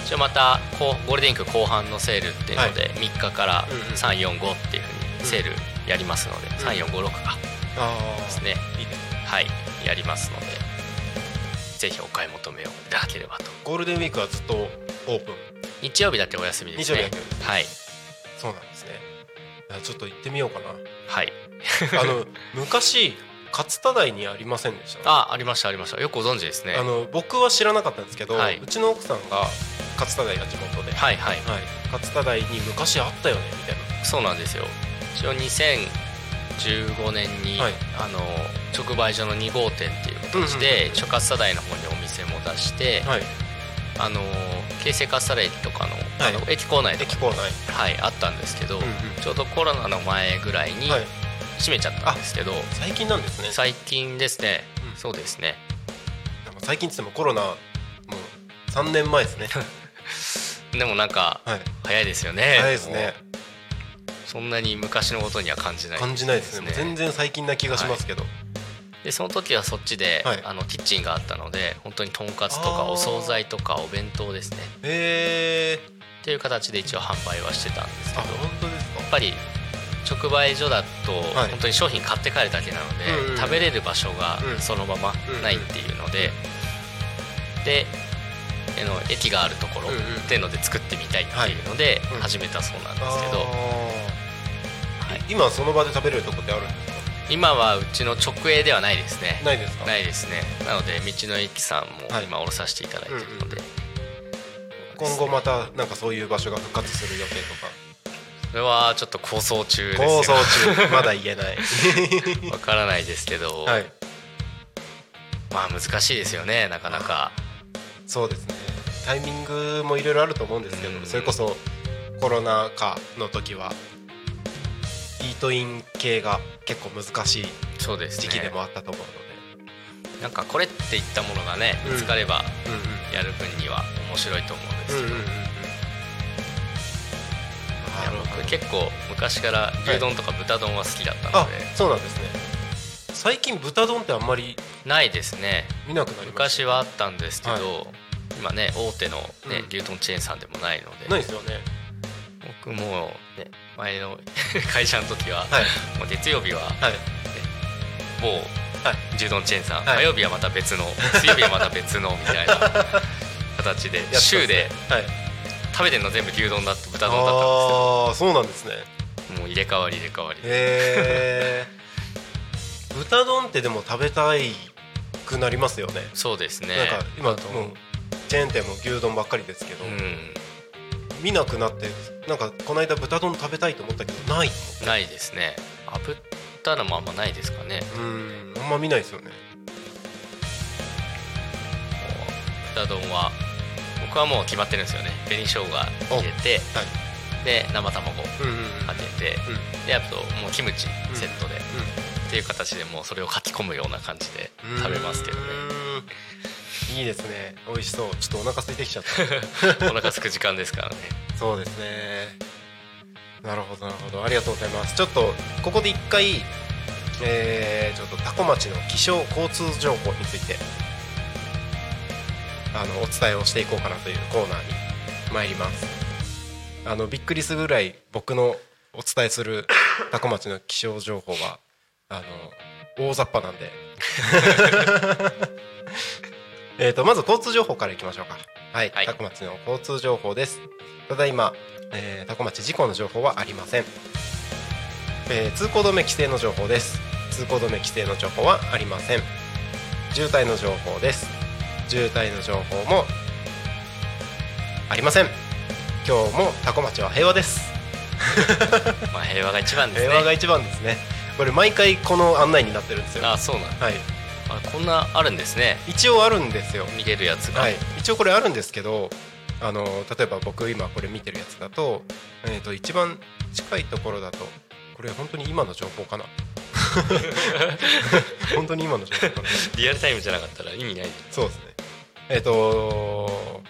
一応またゴールデンウィーク後半のセールっていうので、3日から345っていうふうにセールやりますので、3456か。ですねはいやりますのでぜひお買い求めをいただければと。ゴールデンウィークはずっとオープン。日曜日だけお休みですね。はい。そうなんですね。ちょっと行ってみようかな。はい。あの昔勝田台にありませんでした？あありましたありました。よくご存知ですね。あの僕は知らなかったんですけど、はい、うちの奥さんが勝田台が地元で。はいはい、はい、勝田台に昔あったよねみたいな。そうなんですよ。一応2015年に、はい、あの直売所の2号店っていう形で、諸勝田台の方にお店も出して、はい、あの京成勝田駅とかの,、あの駅構内駅構内。はいあったんですけど、うんうん、ちょうどコロナの前ぐらいに閉めちゃったんですけど、最近なんですね。最近ですね、うん、そうですね。最近っつってもコロナもう3年前ですね。でもなんか、早いですよね。早いですねそんなに昔のことには感じない、ね、感じないですね。全然最近な気がしますけど、はい。でその時はそっちで、はい、あのキッチンがあったので本当にとんかつとかお惣菜とかお弁当ですね。へえっていう形で一応販売はしてたんですけど本当ですか？やっぱり直売所だと本当に商品買って帰るだけなので、はい、食べれる場所がそのままないっていうので、での駅があるところっていうので作ってみたいっていうので始めたそうなんですけど、はい、今その場で食べれるとこってあるんですか？今はうちの直営ではないですね。ないですか？ないですね。なので道の駅さんも今降ろさせていただいているので、はいうんうん、今後またなんかそういう場所が復活する予定とか。それはちょっと構想中です構想中。まだ言えない。わからないですけど、はい、まあ難しいですよねなかなか。そうですね。タイミングもいろいろあると思うんですけど、それこそコロナ禍の時はイートイン系が結構難しい時期でもあったと思うので、ね、なんかこれっていったものがね見つかればやる分には面白いと思うんですけど、僕結構昔から牛丼とか豚丼は好きだったので、はい、そうなんですね。最近豚丼ってあんまりないですね。見なくなり昔はあったんですけど、はい、今ね大手のね、牛丼チェーンさんでもないので。ないですよね僕もね前の 会社の時は、はい、もう月曜日は、はい。ね、某牛丼チェーンさん、はい、火曜日はまた別の水曜日はまた別の みたいな形で週で、はい、食べてるの全部牛丼だって豚丼だったんですよ。ああそうなんですね。もう入れ替わり入れ替わり。へえ豚丼ってでも食べたいくなりますよね。そうですね。なんか今チェーン店も牛丼ばっかりですけど、うん、見なくなってなんかこの間豚丼食べたいと思ったけどない。ないですね。炙ったのもあんまないですかね。うんあんま見ないですよね。豚丼は僕はもう決まってるんですよね。紅生姜入れて、はい、で生卵かけて、うん、であともうキムチセットで、っていう形でもうそれをかき込むような感じで食べますけどねいいですね。美味しそう。ちょっとお腹空いてきちゃった。お腹空く時間ですからね。そうですね。なるほどなるほど。ありがとうございます。ちょっとここで一回えー、ちょっと多古町の気象交通情報についてあのお伝えをしていこうかなというコーナーに参ります。あのびっくりするぐらい僕のお伝えする 多古町の気象情報はあの大雑把なんで えとまず交通情報からいきましょうか。はい、はい、多古町の交通情報です。ただいま、えー、多古町事故の情報はありません、えー、通行止め規制の情報です。通行止め規制の情報はありません。渋滞の情報です。渋滞の情報もありません。今日も多古町は平和です。まあ平和が一番ですね。平和が一番ですね。これ毎回この案内になってるんですよ。あそうなんはいあこんなあるんですね。一応あるんですよ。見れるやつが、はい、一応これあるんですけどあの例えば僕今これ見てるやつだと,、えー、と一番近いところだとこれ本当に今の情報かな？本当に今の情報かな？リアルタイムじゃなかったら意味ないそうですね。えっ、ー、と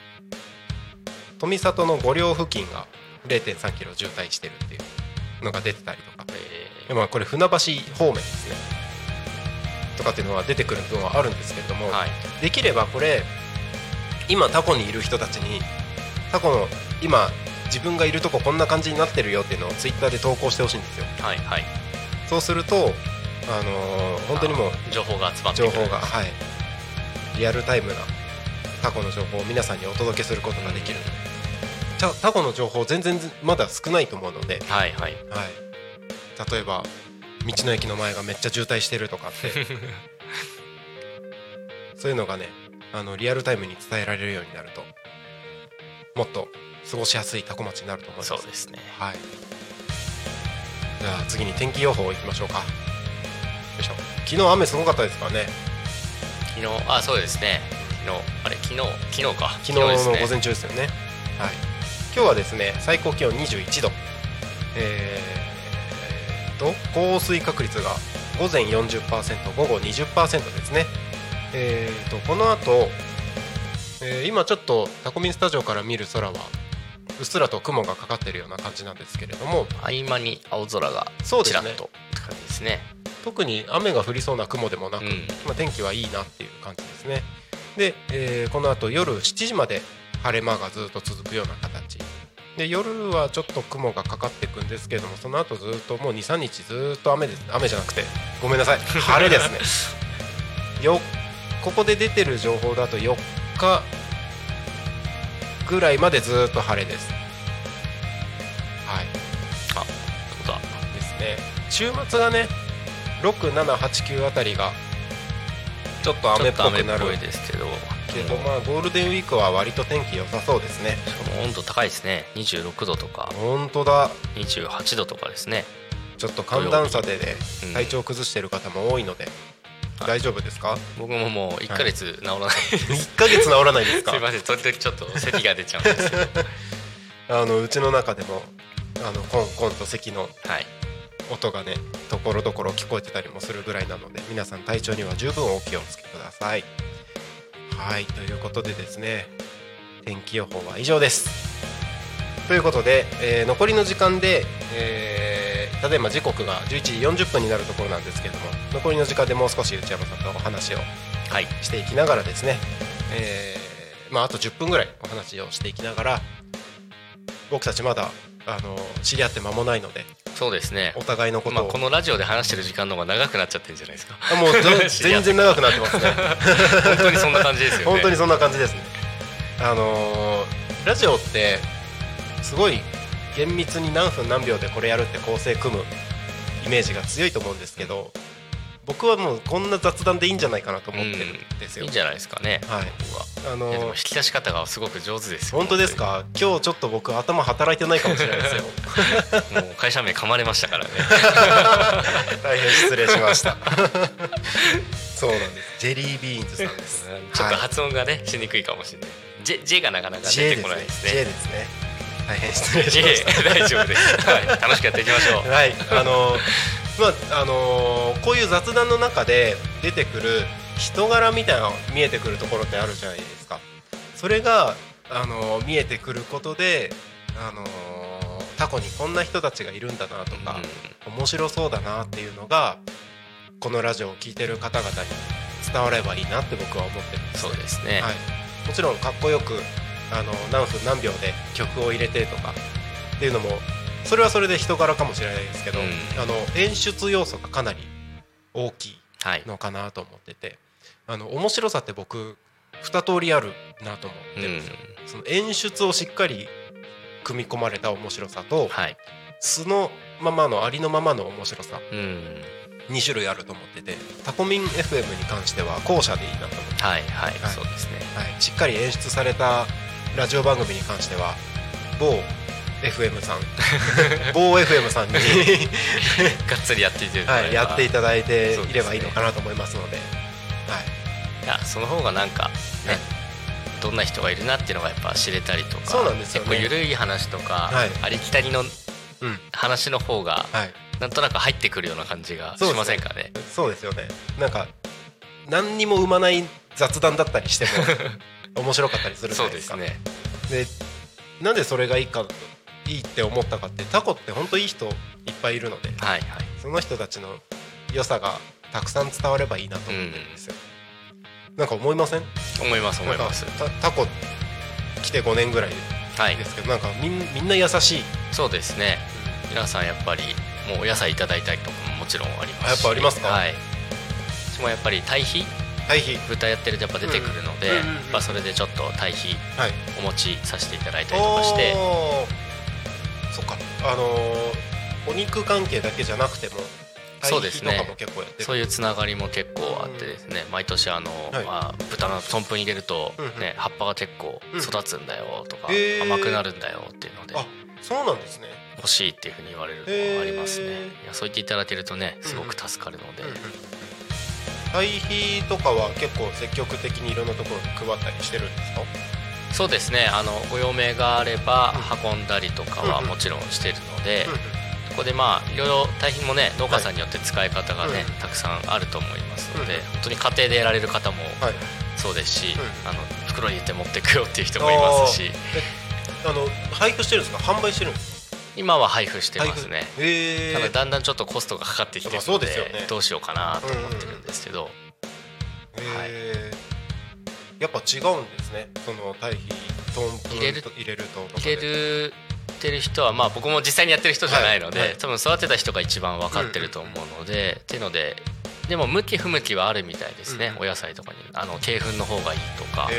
富里の五稜付近が0.3キロ渋滞してるっていうのが出てたりとか、えー、まあこれ船橋方面ですねとかっていうのは出てくるのはあるんですけれども、はい、できればこれ今タコにいる人たちにタコの今自分がいるとここんな感じになってるよっていうのをツイッターで投稿してほしいんですよ。はいはい、そうすると、あのー、本当にもう情報が集まって情報が、はい、リアルタイムなタコの情報を皆さんにお届けすることができる。タコの情報全然まだ少ないと思うので、はいはい。はい、例えば道の駅の前がめっちゃ渋滞してるとかって。そういうのがねあのリアルタイムに伝えられるようになるともっと過ごしやすいタコ町になると思います。そうですね。はい。じゃあ次に天気予報いきましょうか。よいしょ。昨日雨すごかったですからね。昨日あそうですね。昨日あれ昨日昨日か。昨日の午前中ですよね、ね、はい。今日はですね最高気温21度。えー、と降水確率が午前40%午後20%ですね。えーとこの後えー、今ちょっとタコミンスタジオから見る空はうっすらと雲がかかってるような感じなんですけれども。合間に青空がちらっとって感じですね。特に雨が降りそうな雲でもなく、うん、まあ、天気はいいなっていう感じですね。で、えー、この後夜7時まで晴れ間がずっと続くような形で夜はちょっと雲がかかっていくんですけれどもその後ずっともう23日ずっと雨です。雨じゃなくてごめんなさい。晴れですね。よここで出てる情報だと4日ぐらいまでずっと晴れです。はい。あそうだ。ですね週末がね6789あたりがちょっと雨っぽくなる。ですけどけどまあゴールデンウィークは割と天気良さそうですね。しかも温度高いですね。26度とか。本当だ。28度とかですね。ちょっと寒暖差でね体調崩してる方も多いので、大丈夫ですか？僕ももう1か月治らないです、はい、1か月治らないですか？すいません。時々ちょっと咳が出ちゃうんですけど。あのうちの中でもあのコンコンと咳の音がねところどころ聞こえてたりもするぐらいなので皆さん体調には十分お気をつけくださいはいということでですね天気予報は以上です。ということで、えー、残りの時間で、えーただいま時刻が11時40分になるところなんですけれども残りの時間でもう少し内山さんとお話をしていきながらですね、えーまあ、あと10分ぐらいお話をしていきながら僕たちまだあの知り合って間もないのでそうですね。お互いのことを、まあ、このラジオで話してる時間の方が長くなっちゃってるんじゃないですか。もう全然長くなってますね。本当にそんな感じですよね。本当にそんな感じですね。あのー、ラジオってすごい厳密に何分何秒でこれやるって構成組むイメージが強いと思うんですけど僕はもうこんな雑談でいいんじゃないかなと思ってるんですよ、いいんじゃないですかね。はい。あのー、引き出し方がすごく上手です本当ですか？今日ちょっと僕頭働いてないかもしれないですよ。もう会社名噛まれましたからね。大変失礼しました。そうなんです。ジェリービーンズさんですちょっと発音がねしにくいかもしれない。J, J がなかなか出てこないですね。J ですね大変失礼しました大丈夫です、はい、楽しくやっていきましょう。はい。あのまああのこういう雑談の中で出てくる人柄みたいなの見えてくるところってあるじゃないですか。それがあの見えてくることであのタコにこんな人たちがいるんだなとか、うん、面白そうだなっていうのがこのラジオを聴いてる方々に伝わればいいなって僕は思ってるんです、そうですね、はい、もちろんかっこよくあの何分何秒で曲を入れてとかっていうのもそれはそれで人柄かもしれないですけど、うん、あの演出要素がかなり大きいのかなと思ってて、はい、あの面白さって僕二通りあるなと思ってるんですよ、うん、その演出をしっかり組み込まれた面白さと、はい、素のままのありのままの面白さ、うん、2種類あると思っててタコミン FM に関しては後者でいいなと思って。はいはい、はい、そうですね、はい、しっかり演出されたラジオ番組に関しては某 FM さん 某 FM さんに がっつりやっていて、はい、やっていただいていればいいのかなと思いますので、はい、いやその方がなんかね、どんな人がいるなっていうのがやっぱ知れたりとかそうなんですよ、ね、結構緩い話とか、はい、ありきたりの話の方が、はい、なんとなく入ってくるような感じがしませんかね？そうですよね。なんか何にも生まない雑談だったりしても 面白かったりするじゃないですか。そうですね。でなんでそれがいいかいいって思ったかってタコって本当いい人いっぱいいるので、はいはい、その人たちの良さがたくさん伝わればいいなと思ってるんですよ、うん、なんか思いません？思います思います。タコ来て5年ぐらいですけど、はい、なんかみんみんな優しい。そうですね、うん、皆さんやっぱりもうお野菜いただいたりとかももちろんありますし。やっぱありますか？はい。私もやっぱり堆肥？豚やってるとやっぱ出てくるので、まあ、それでちょっと堆肥お持ちさせていただいたりとかして、はい、そっか。あのー、お肉関係だけじゃなくてもそうですね。そういうつながりも結構あってですね、毎年あの、はい、まあ、豚の豚糞に入れると、ね葉っぱが結構育つんだよとか、甘くなるんだよっていうので。あそうなんですね。欲しいっていうふうに言われるのはありますね。いやそう言っていただけるとねすごく助かるので、堆肥とかは結構積極的にいろんなところに配ったりしてるんですか？そうですね。あのご用命があれば運んだりとかはもちろんしてるので、ここでまあいろいろ堆肥もね農家さんによって使い方がね、たくさんあると思いますので、本当に家庭でやられる方もそうですし、あの袋に入れて持っていくよっていう人もいますし。あの配布してるんですか？販売してるんですか？今は配布してますね、えー、ただだんだんちょっとコストがかかってきてるので、ね、どうしようかなと思ってるんですけど、うんうん。えー、やっぱ違うんですね。その堆肥トン入れると入れると入れるてる人はまあ僕も実際にやってる人じゃないので、はい。はい、多分育てた人が一番分かってると思うので、うんうん、っていうのででも向き不向きはあるみたいですね、うん、お野菜とかに。あの鶏粉の方がいいとか、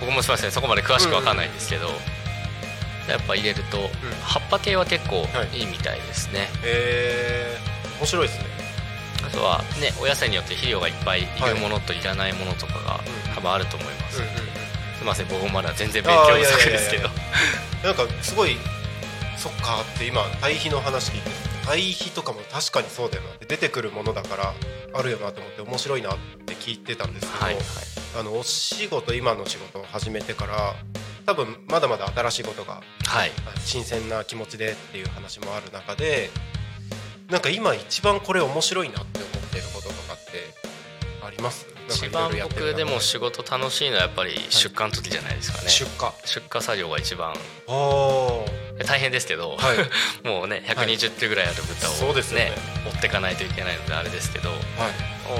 僕もすみませんそこまで詳しく分かんないんですけど、うんうんやっぱ入れると、葉っぱ系は結構い。いみたいですね、へえ面白いですね。あとはねお野菜によって肥料がいっぱいいるものといらないものとかが多分あると思います、すみません僕もまだ全然勉強不足ですけど。なんかすごいそっかって今堆肥の話聞いて堆肥とかも確かにそうだよな。って出てくるものだからあるよなと思って面白いなって聞いてたんですけど、はいはい、あのお仕事今の仕事を始めてから多分まだまだ新しいことが、はい、新鮮な気持ちでっていう話もある中でなんか今一番これ面白いなって思っていることとかってあります？一番僕でも仕事楽しいのはやっぱり出荷の時じゃないですかね、はい、出荷。出荷作業が一番。大変ですけど、はい、もうね120手ぐらいある豚をね,、ね。持っていかないといけないのであれですけど、はい、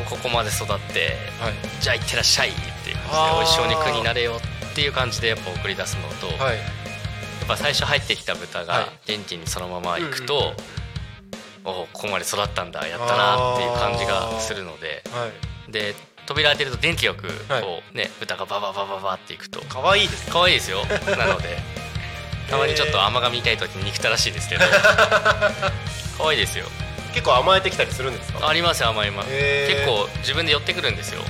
ここまで育って、はい、じゃあ行ってらっしゃいっていう感じでおいしいお肉になれよってっていう感じでやっぱ送り出すのと、はい、やっぱ最初入ってきた豚が元気にそのまま行くと、おおここまで育ったんだやったなっていう感じがするので、はい、で扉開けると電気よくこうね、豚がバババババっていくと。可愛いです可愛いですよ。なので。たまにちょっと甘噛みたい時に憎たらしいですけど。可愛いですよ結構甘えてきたりするんですか？あります甘えます結構自分で寄ってくるんですよ。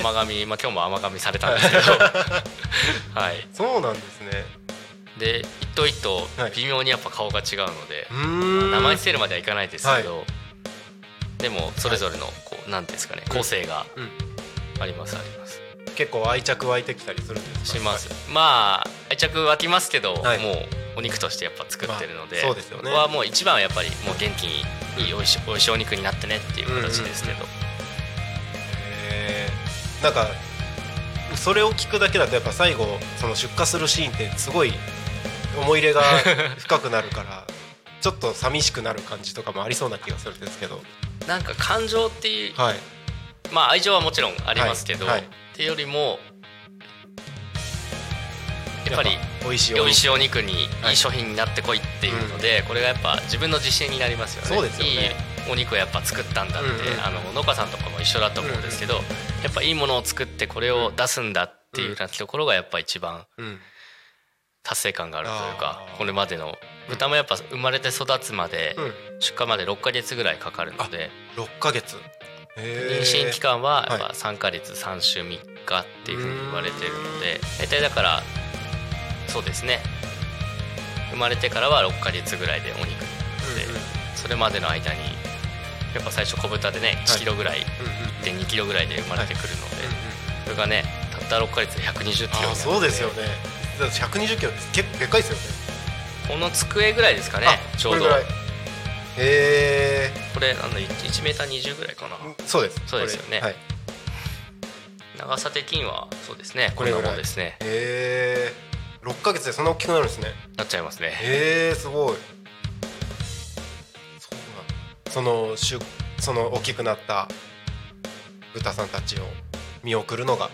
甘噛みまあ今日も甘噛みされたんですけど。はい。そうなんですね。で一頭一頭微妙にやっぱ顔が違うので、はい、名前伏せるまではいかないですけど、はい、でもそれぞれのこうなんですかね個性がありますあります。結構愛着湧いてきたりするんですか？します。まあ愛着湧きますけど、はい、もうお肉としてやっぱ作ってるので、まあ、そうですよね。はもう一番はやっぱりもう元気にいいおいしおいしいお肉になってねっていう形ですけど、うんうんうん、へえんかそれを聞くだけだとやっぱ最後その出荷するシーンってすごい思い入れが 深くなるからちょっと寂しくなる感じとかもありそうな気がするんですけど。なんか感情っていう、はい、まあ愛情はもちろんありますけど、はい。はい、っていうよりもやっぱり美味しいおしいお肉にいい商品になってこいっていうので、これがやっぱ自分の自信になりますよね。そうですよね。いいお肉をやっぱ作ったんだって、あの農家さんとかも一緒だと思うんですけど、やっぱいいものを作ってこれを出すんだっていうようなところがやっぱ一番達成感があるというか、これまでの豚もやっぱ生まれて育つまで、出荷まで6か月ぐらいかかるので。6か月。妊娠期間はやっぱ3か月3週3日っていうふうに言われてるので大体だからそうですね。生まれてからは6か月ぐらいでお肉になるので、それまでの間にやっぱ最初小豚でね1キロぐらい、1 2キロぐらいで生まれてくるので、それがねたった6か月で120キロそうですよね。120キロってでかいですよね。この机ぐらいですかねちょうど。へえこれなんだ1メーター20ぐらいかな。そうです。そうですよね、はい、長さ的にはそうですねこれぐらい。ですね。へえ6か月でそんな大きくなるんですね。なっちゃいますね。へえすごい。そのしその大きくなった豚さんたちを見送るのが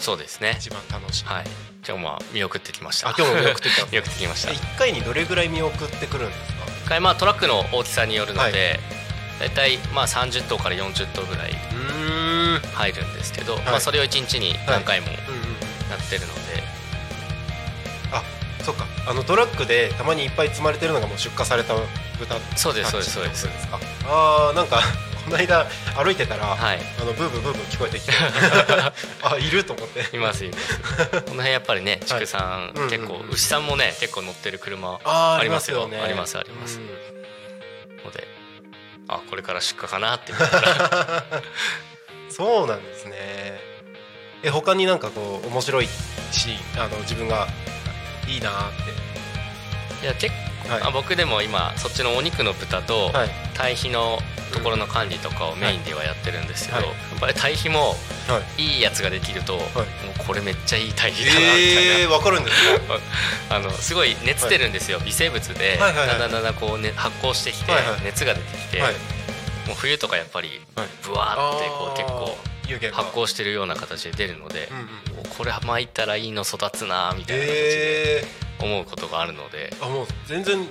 そうですね。一番楽しい。はい。今日も見送ってきました。あ今日も見送ってきた見送ってきました。一回にどれぐらい見送ってくるんですか？一回まあトラックの大きさによるので、はい、大体まあ30頭から40頭ぐらい入るんですけど、まあそれを1日に何回もやってるので、あそっか。あのトラックでたまにいっぱい積まれてるのがもう出荷された豚そうですそうですそうです。ああなんか この間歩いてたら、はい、あのブーブーブーブー聞こえてきて あいると思って。いますいます。この辺やっぱりね 畜産、はい、結構、うん。うん、牛さんもね結構乗ってる車ありますよね。ありますあります、のであこれから出荷かなってそうなんですね。え他になんかこう面白いしあの自分がいいなって。いや結構、はい、あ僕でも今そっちのお肉の豚と堆肥のところの管理とかをメインではやってるんですけど、はい、やっぱり堆肥もい。いやつができると、はい、もうこれめっちゃいい堆肥だなみたいな、えー、分かるんです あのすごい熱出るんですよ、微生物でだんだんだんだんこう、ね、発酵してきて、熱が出てきて、もう冬とかやっぱりぶわーってこう結構発酵してるような形で出るので、うんうん、これ巻いたらいいの育つなみたいな形で思うことがあるので、あもう全然違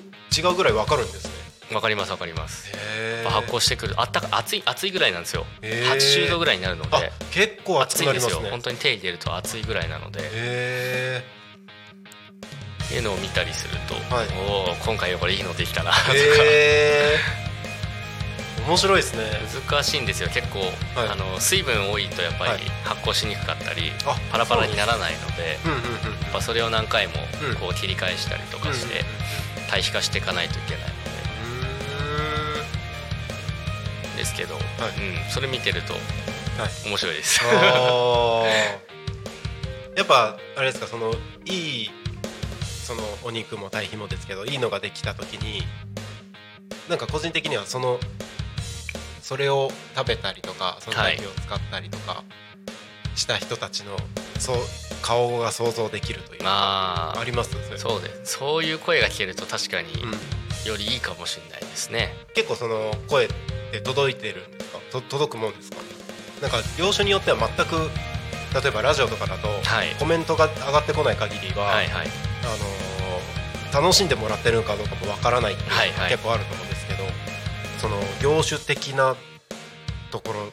うぐらい分かるんですね。わかりますわかります。発酵してくるあったか熱い熱いぐらいなんですよ。80度ぐらいになるので。結構熱いんですよ。本当に手入れると熱いぐらいなので。っていうのを見たりすると、はい、おお今回はこれいいのできたなとか面白いですね。難しいんですよ。結構、はい、あの水分多いとやっぱり発酵しにくかったり、はい、パラパラにならないので、それを何回もこう切り返したりとかして、堆肥化していかないといけないで。すけど、はい、うん、それ見てると面白いです、やっぱあれですかそのいいそのお肉も堆肥もですけどいいのができた時になんか個人的にはそのそれを食べたりとかその堆肥を使ったりとかした人たちの、そう顔が想像できるというかあります？そうです。そういう声が聞けると確かによりいいかもしれないですね、結構その声って届いてるんですか？と届くもんですか？なんか業種によっては全く例えばラジオとかだと、コメントが上がってこない限りは、はいはい、あの楽しんでもらってるのかどうかもわからないっていうのが結構あると思うんですその業種的なところ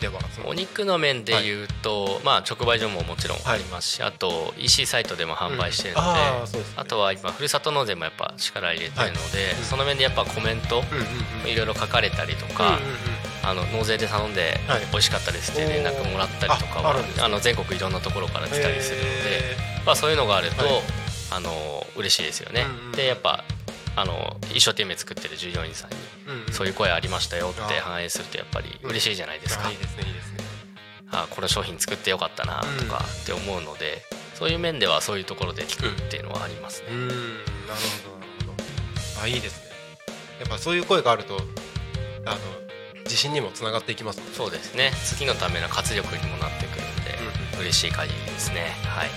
では？お肉の面でいうと、はい、まあ、直売所ももちろんありますし、はい、あと EC サイトでも販売してるのでうん。あでね、あとは今ふるさと納税もやっぱ力入れてるので、はい、その面でやっぱコメントいろいろ書かれたりとか、あの納税で頼んで美味しかったですって連絡もらったりとかはあの全国いろんなところから来たりするので、まあ、そういうのがあると、あの嬉しいですよね。でやっぱあの一生懸命作ってる従業員さんに、そういう声ありましたよって反映するとやっぱり嬉しいじゃないですか。いいですねいいですねあこの商品作ってよかったなとかって思うので、そういう面ではそういうところで聞くっていうのはありますね。うんなるほどなるほど。あいいですね。やっぱそういう声があるとあの自信にもつながっていきます、ね、そうですね。次のための活力にもなってくるので、うん、嬉しい限りですね。はい。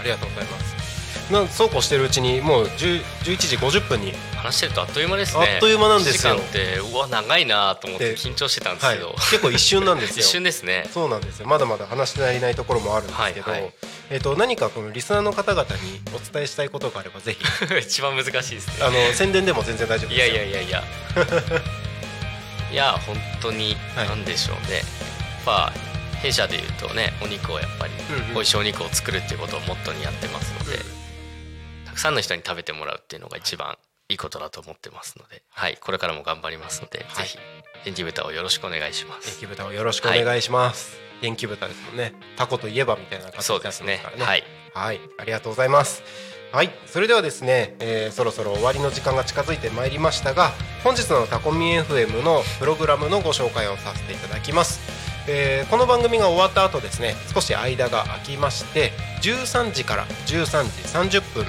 ありがとうございますなそうこうしてるうちにもう11時50分に。話してるとあっという間ですね。あっという間なんですよ。ってうわ長いなと思って緊張してたんですけど、はい、結構一瞬なんですよ。一瞬ですね。そうなんですよ。まだまだ話してないないところもあるんですけど、はいはい、えーと、何かこのリスナーの方々にお伝えしたいことがあればぜひ。一番難しいですね。あの宣伝でも全然大丈夫ですいやいやいやいや。いや本当に何でしょうね、はい、弊社でいうとねお肉をやっぱり美味しいお肉を作るっていうことをモットーにやってますので、うんくさんの人に食べてもらうっていうのが一番いいことだと思ってますので、はい、これからも頑張りますので、はい、ぜひ元気豚をよろしくお願いします。元気豚をよろしくお願いします、はい、元気豚ですもんね。タコといえばみたいな感じですね。はい、はい、ありがとうございます。はい。それではですね、えー、そろそろ終わりの時間が近づいてまいりましたが本日のタコミ FM のプログラムのご紹介をさせていただきます。えー、この番組が終わった後ですね少し間が空きまして13時から13時30分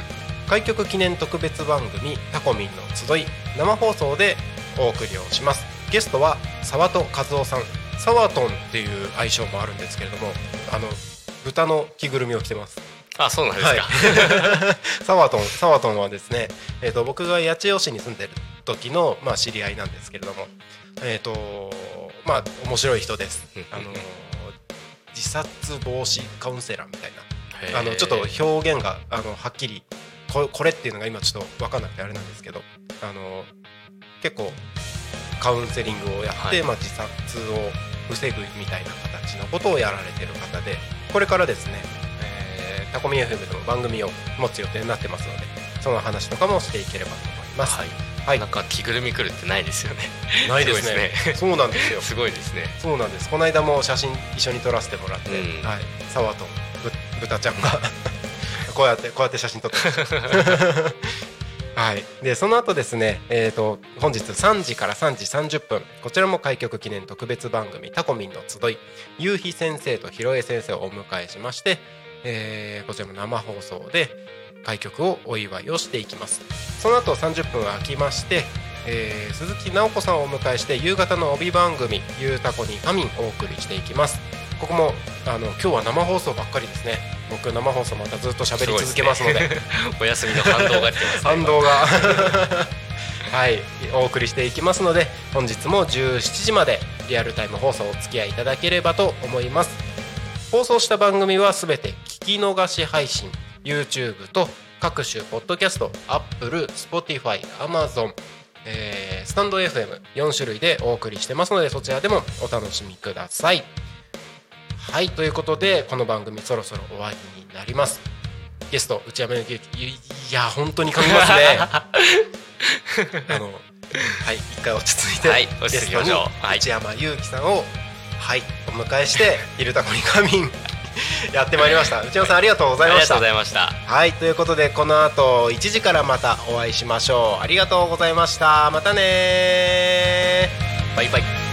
開局記念特別番組タコミンの集い生放送でお送りをします。ゲストは沢戸和夫さん。サワトンっていう愛称もあるんですけれどもあの豚の着ぐるみを着てます。あそうなんですか、はい、サワトンサワトンはですね、えーと、僕が八千代市に住んでる時の、まあ、知り合いなんですけれどもえっ、ー、とまあ面白い人です。あの自殺防止カウンセラーみたいな。あのちょっと表現があのはっきりここれっていうのが今ちょっと分かんなくてあれなんですけどあの結構カウンセリングをやって、はい、まあ、自殺を防ぐみたいな形のことをやられてる方でこれからですね、えー、タコミ FM でも番組を持つ予定になってますのでその話とかもしていければと思います。はいはい、なんか着ぐるみ来るってないですよね。ないですね。すねそうなんですよ。すごいですね。そうなんです。この間も写真一緒に撮らせてもらって、うん、はい、沢とぶたちゃんがこうやってこうやって写真撮って はい、でその後ですね、えーと、本日3時から3時30分こちらも開局記念特別番組「タコミンの集い」夕日先生とひろえ先生をお迎えしまして、えー、こちらも生放送で開局をお祝いをしていきます。その後30分空きまして、えー、鈴木直子さんをお迎えして夕方の帯番組「ゆうたこに仮眠」お送りしていきますここもあの今日は生放送ばっかりですね。僕生放送またずっと喋り続けますので、ね、お休みの反動が出てます、ね、反動が。はい。お送りしていきますので本日も17時までリアルタイム放送お付き合いいただければと思います。放送した番組はすべて聞き逃し配信 YouTube と各種ポッドキャスト Apple、Spotify、Amazon えー、スタンド FM4 種類でお送りしてますのでそちらでもお楽しみください。はいということでこの番組そろそろ終わりになります。ゲスト内山由紀いや本当に噛みますね。あのはい一回落ち着いて、はい、ゲストに内山由紀さんをはいお迎えして「昼タコに仮眠」やってまいりました。内山さんありがとうございました。はいということでこの後1時からまたお会いしましょう。ありがとうございました。またねバイバイ